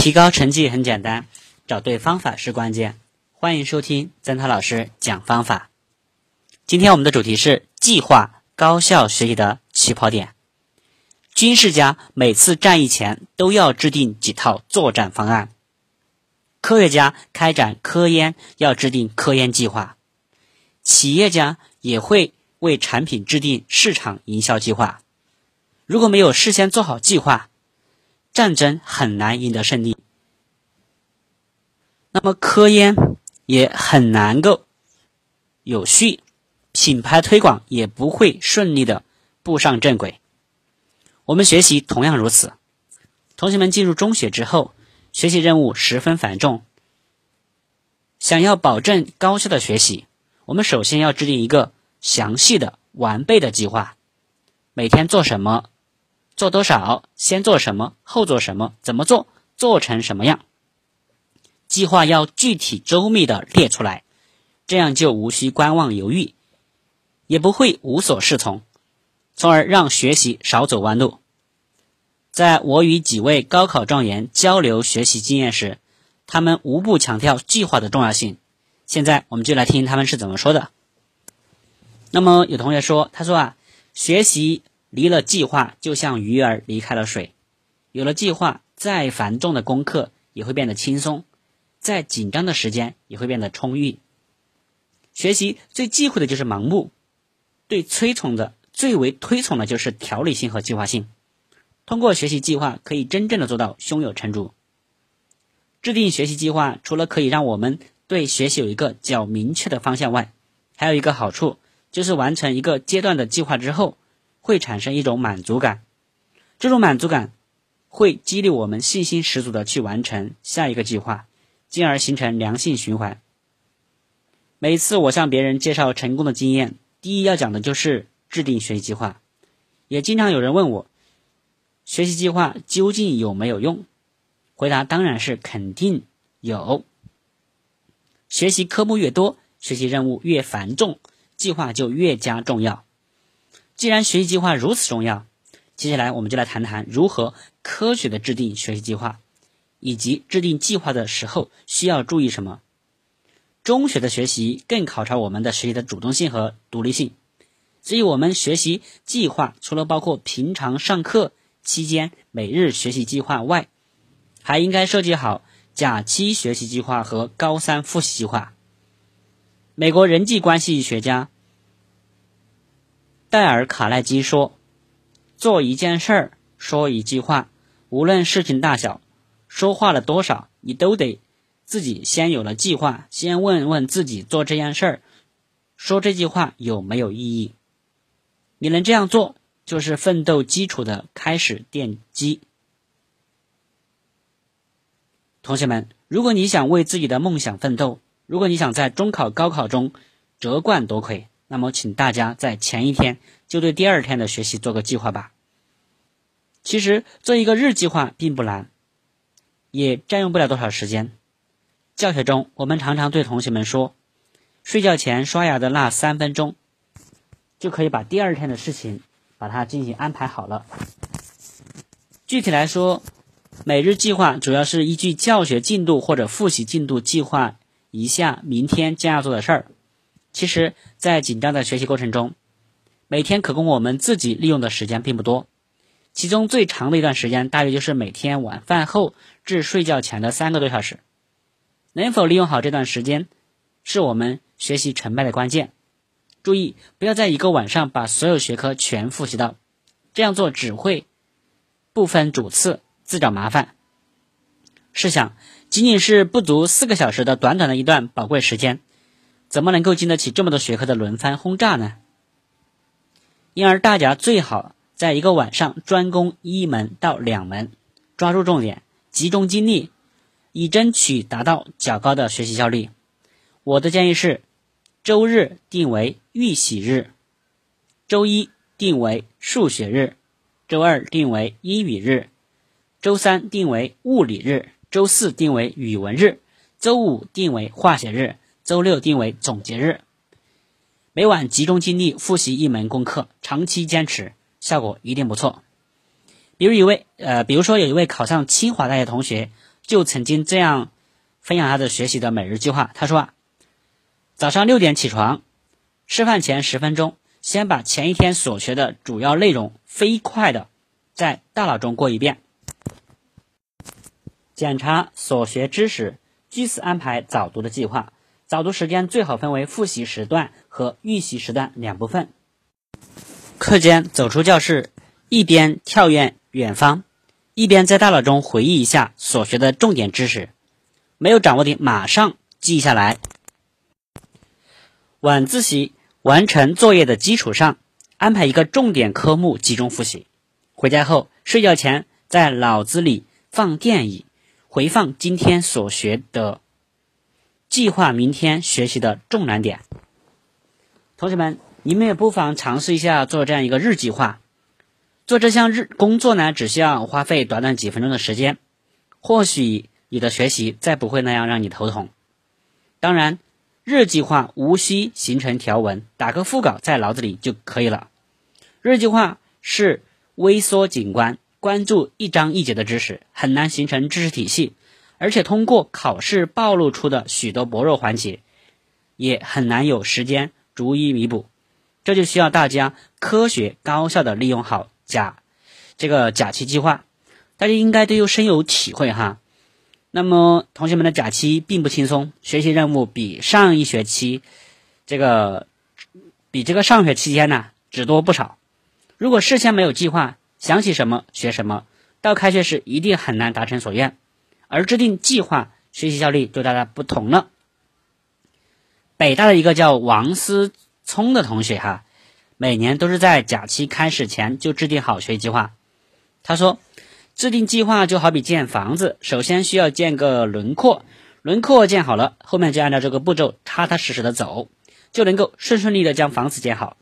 提高成绩很简单，找对方法是关键。欢迎收听曾涛老师讲方法。今天我们的主题是计划高效学习的起跑点。军事家每次战役前都要制定几套作战方案，科学家开展科研要制定科研计划，企业家也会为产品制定市场营销计划。如果没有事先做好计划，战争很难赢得胜利，那么科研也很难够有序，品牌推广也不会顺利的步上正轨。我们学习同样如此。同学们进入中学之后，学习任务十分繁重，想要保证高效的学习，我们首先要制定一个详细的、完备的计划，每天做什么。做多少？先做什么？后做什么？怎么做？做成什么样？计划要具体周密的列出来，这样就无需观望犹豫，也不会无所适从，从而让学习少走弯路。在我与几位高考状元交流学习经验时，他们无不强调计划的重要性。现在我们就来听他们是怎么说的。那么有同学说，他说啊，学习。离了计划，就像鱼儿离开了水。有了计划，再繁重的功课也会变得轻松，再紧张的时间也会变得充裕。学习最忌讳的就是盲目，对推崇的最为推崇的就是条理性和计划性。通过学习计划，可以真正的做到胸有成竹。制定学习计划，除了可以让我们对学习有一个较明确的方向外，还有一个好处，就是完成一个阶段的计划之后。会产生一种满足感，这种满足感会激励我们信心十足的去完成下一个计划，进而形成良性循环。每次我向别人介绍成功的经验，第一要讲的就是制定学习计划。也经常有人问我，学习计划究竟有没有用？回答当然是肯定有。学习科目越多，学习任务越繁重，计划就越加重要。既然学习计划如此重要，接下来我们就来谈谈如何科学的制定学习计划，以及制定计划的时候需要注意什么。中学的学习更考察我们的学习的主动性和独立性，所以我们学习计划除了包括平常上课期间每日学习计划外，还应该设计好假期学习计划和高三复习计划。美国人际关系学家。戴尔·卡耐基说：“做一件事儿，说一句话，无论事情大小，说话了多少，你都得自己先有了计划，先问问自己做这件事儿，说这句话有没有意义。你能这样做，就是奋斗基础的开始奠基。同学们，如果你想为自己的梦想奋斗，如果你想在中考、高考中折冠夺魁。”那么，请大家在前一天就对第二天的学习做个计划吧。其实做一个日计划并不难，也占用不了多少时间。教学中，我们常常对同学们说，睡觉前刷牙的那三分钟，就可以把第二天的事情把它进行安排好了。具体来说，每日计划主要是依据教学进度或者复习进度计划一下明天将要做的事儿。其实，在紧张的学习过程中，每天可供我们自己利用的时间并不多。其中最长的一段时间，大约就是每天晚饭后至睡觉前的三个多小时。能否利用好这段时间，是我们学习成败的关键。注意，不要在一个晚上把所有学科全复习到，这样做只会不分主次，自找麻烦。试想，仅仅是不足四个小时的短短的一段宝贵时间。怎么能够经得起这么多学科的轮番轰炸呢？因而大家最好在一个晚上专攻一门到两门，抓住重点，集中精力，以争取达到较高的学习效率。我的建议是：周日定为预习日，周一定为数学日，周二定为英语日，周三定为物理日，周四定为语文日，周五定为化学日。周六定为总结日，每晚集中精力复习一门功课，长期坚持，效果一定不错。比如一位呃，比如说有一位考上清华大学同学，就曾经这样分享他的学习的每日计划。他说啊，早上六点起床，吃饭前十分钟，先把前一天所学的主要内容飞快的在大脑中过一遍，检查所学知识，据此安排早读的计划。早读时间最好分为复习时段和预习时段两部分。课间走出教室，一边跳跃远方，一边在大脑中回忆一下所学的重点知识，没有掌握的马上记下来。晚自习完成作业的基础上，安排一个重点科目集中复习。回家后睡觉前，在脑子里放电影，回放今天所学的。计划明天学习的重难点，同学们，你们也不妨尝试一下做这样一个日计划。做这项日工作呢，只需要花费短短几分钟的时间，或许你的学习再不会那样让你头疼。当然，日计划无需形成条文，打个副稿在脑子里就可以了。日计划是微缩景观，关注一章一节的知识，很难形成知识体系。而且通过考试暴露出的许多薄弱环节，也很难有时间逐一弥补。这就需要大家科学高效的利用好假这个假期计划。大家应该都有深有体会哈。那么同学们的假期并不轻松，学习任务比上一学期这个比这个上学期间呢只多不少。如果事先没有计划，想起什么学什么，到开学时一定很难达成所愿。而制定计划，学习效率就大大不同了。北大的一个叫王思聪的同学哈，每年都是在假期开始前就制定好学习计划。他说，制定计划就好比建房子，首先需要建个轮廓，轮廓建好了，后面就按照这个步骤踏踏实实的走，就能够顺顺利利的将房子建好。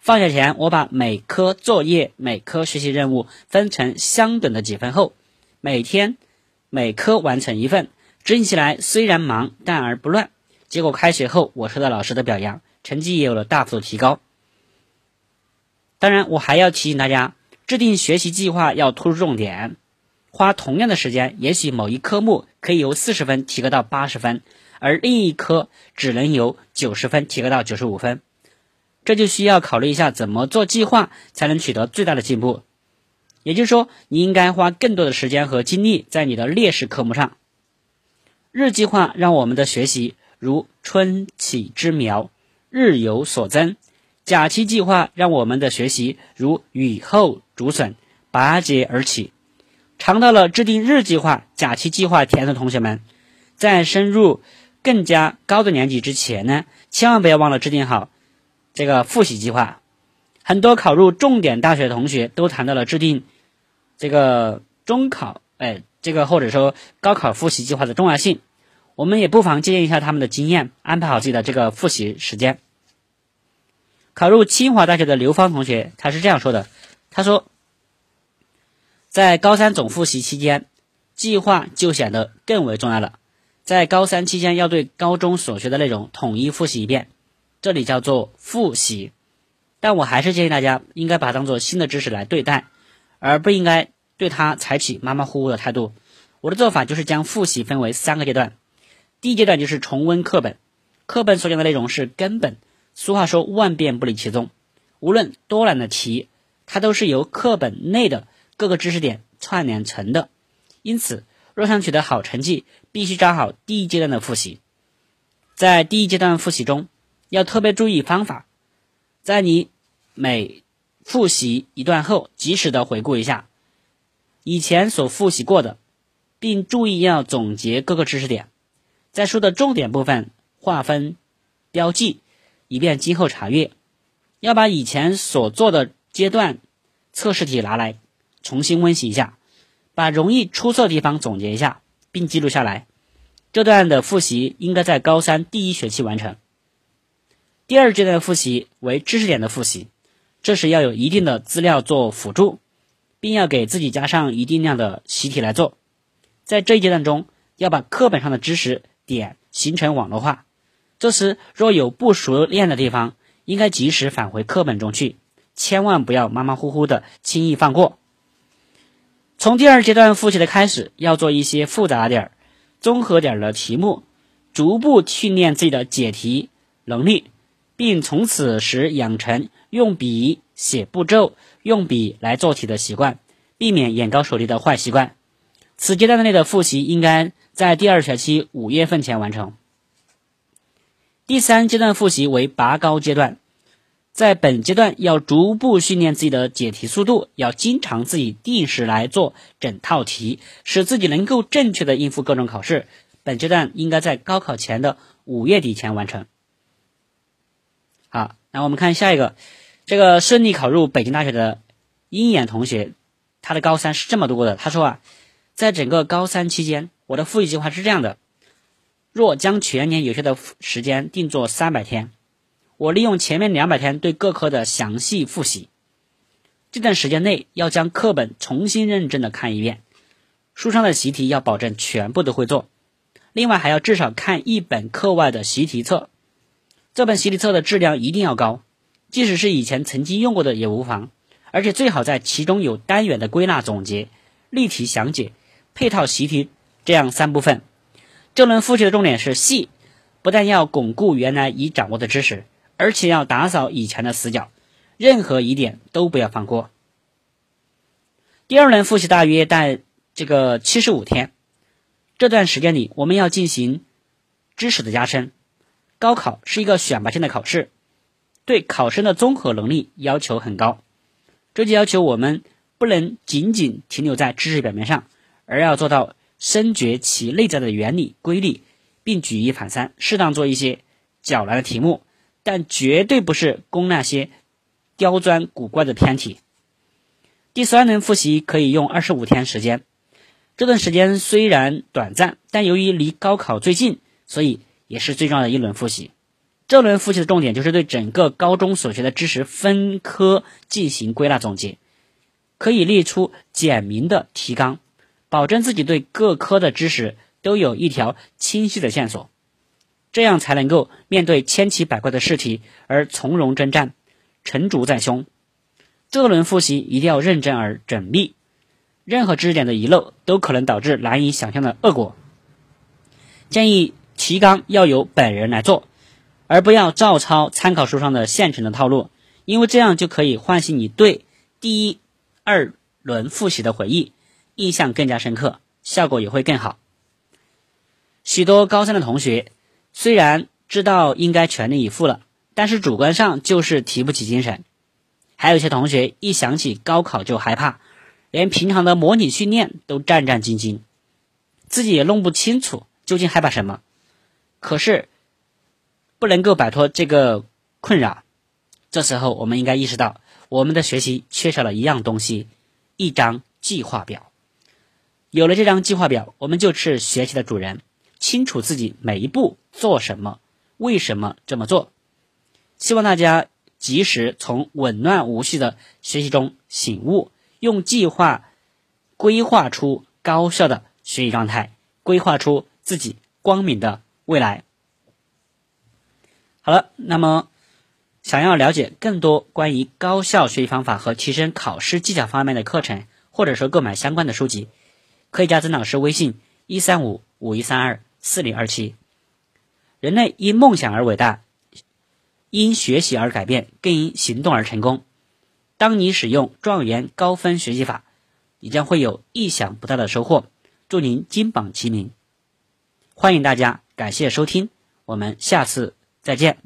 放学前，我把每科作业、每科学习任务分成相等的几分后，每天。每科完成一份，执行起来虽然忙，但而不乱。结果开学后，我受到老师的表扬，成绩也有了大幅度提高。当然，我还要提醒大家，制定学习计划要突出重点，花同样的时间，也许某一科目可以由四十分提高到八十分，而另一科只能由九十分提高到九十五分。这就需要考虑一下怎么做计划才能取得最大的进步。也就是说，你应该花更多的时间和精力在你的劣势科目上。日计划让我们的学习如春起之苗，日有所增；假期计划让我们的学习如雨后竹笋，拔节而起。尝到了制定日计划、假期计划甜的同学们，在升入更加高的年级之前呢，千万不要忘了制定好这个复习计划。很多考入重点大学的同学都谈到了制定。这个中考，哎，这个或者说高考复习计划的重要性，我们也不妨借鉴一下他们的经验，安排好自己的这个复习时间。考入清华大学的刘芳同学，他是这样说的：“他说，在高三总复习期间，计划就显得更为重要了。在高三期间，要对高中所学的内容统一复习一遍，这里叫做复习。但我还是建议大家应该把它当做新的知识来对待。”而不应该对他采取马马虎虎的态度。我的做法就是将复习分为三个阶段。第一阶段就是重温课本，课本所讲的内容是根本。俗话说万变不离其宗，无论多难的题，它都是由课本内的各个知识点串联成的。因此，若想取得好成绩，必须抓好第一阶段的复习。在第一阶段复习中，要特别注意方法，在你每复习一段后，及时的回顾一下以前所复习过的，并注意要总结各个知识点，在书的重点部分划分标记，以便今后查阅。要把以前所做的阶段测试题拿来重新温习一下，把容易出错的地方总结一下，并记录下来。这段的复习应该在高三第一学期完成。第二阶段的复习为知识点的复习。这时要有一定的资料做辅助，并要给自己加上一定量的习题来做。在这一阶段中，要把课本上的知识点形成网络化。这时若有不熟练的地方，应该及时返回课本中去，千万不要马马虎虎的轻易放过。从第二阶段复习的开始，要做一些复杂点儿、综合点儿的题目，逐步训练自己的解题能力，并从此时养成用笔写步骤、用笔来做题的习惯，避免眼高手低的坏习惯。此阶段内的复习应该在第二学期五月份前完成。第三阶段复习为拔高阶段。在本阶段要逐步训练自己的解题速度，要经常自己定时来做整套题，使自己能够正确的应付各种考试。本阶段应该在高考前的五月底前完成。好，那我们看下一个，这个顺利考入北京大学的鹰眼同学，他的高三是这么度过的。他说啊，在整个高三期间，我的复习计划是这样的：若将全年有效的时间定做三百天。我利用前面两百天对各科的详细复习，这段时间内要将课本重新认真的看一遍，书上的习题要保证全部都会做，另外还要至少看一本课外的习题册，这本习题册的质量一定要高，即使是以前曾经用过的也无妨，而且最好在其中有单元的归纳总结、例题详解、配套习题这样三部分。这轮复习的重点是细，不但要巩固原来已掌握的知识。而且要打扫以前的死角，任何疑点都不要放过。第二轮复习大约在这个七十五天，这段时间里我们要进行知识的加深。高考是一个选拔性的考试，对考生的综合能力要求很高，这就要求我们不能仅仅停留在知识表面上，而要做到深掘其内在的原理规律，并举一反三，适当做一些较难的题目。但绝对不是攻那些刁钻古怪的偏题。第三轮复习可以用二十五天时间，这段时间虽然短暂，但由于离高考最近，所以也是最重要的一轮复习。这轮复习的重点就是对整个高中所学的知识分科进行归纳总结，可以列出简明的提纲，保证自己对各科的知识都有一条清晰的线索。这样才能够面对千奇百怪的试题而从容征战，成竹在胸。这轮复习一定要认真而缜密，任何知识点的遗漏都可能导致难以想象的恶果。建议提纲要由本人来做，而不要照抄参考书上的现成的套路，因为这样就可以唤醒你对第一、二轮复习的回忆，印象更加深刻，效果也会更好。许多高三的同学。虽然知道应该全力以赴了，但是主观上就是提不起精神。还有一些同学一想起高考就害怕，连平常的模拟训练都战战兢兢，自己也弄不清楚究竟害怕什么。可是不能够摆脱这个困扰，这时候我们应该意识到，我们的学习缺少了一样东西——一张计划表。有了这张计划表，我们就是学习的主人。清楚自己每一步做什么，为什么这么做？希望大家及时从紊乱无序的学习中醒悟，用计划规划出高效的学习状态，规划出自己光明的未来。好了，那么想要了解更多关于高效学习方法和提升考试技巧方面的课程，或者说购买相关的书籍，可以加曾老师微信一三五五一三二。四零二七，人类因梦想而伟大，因学习而改变，更因行动而成功。当你使用状元高分学习法，你将会有意想不到的收获。祝您金榜题名！欢迎大家，感谢收听，我们下次再见。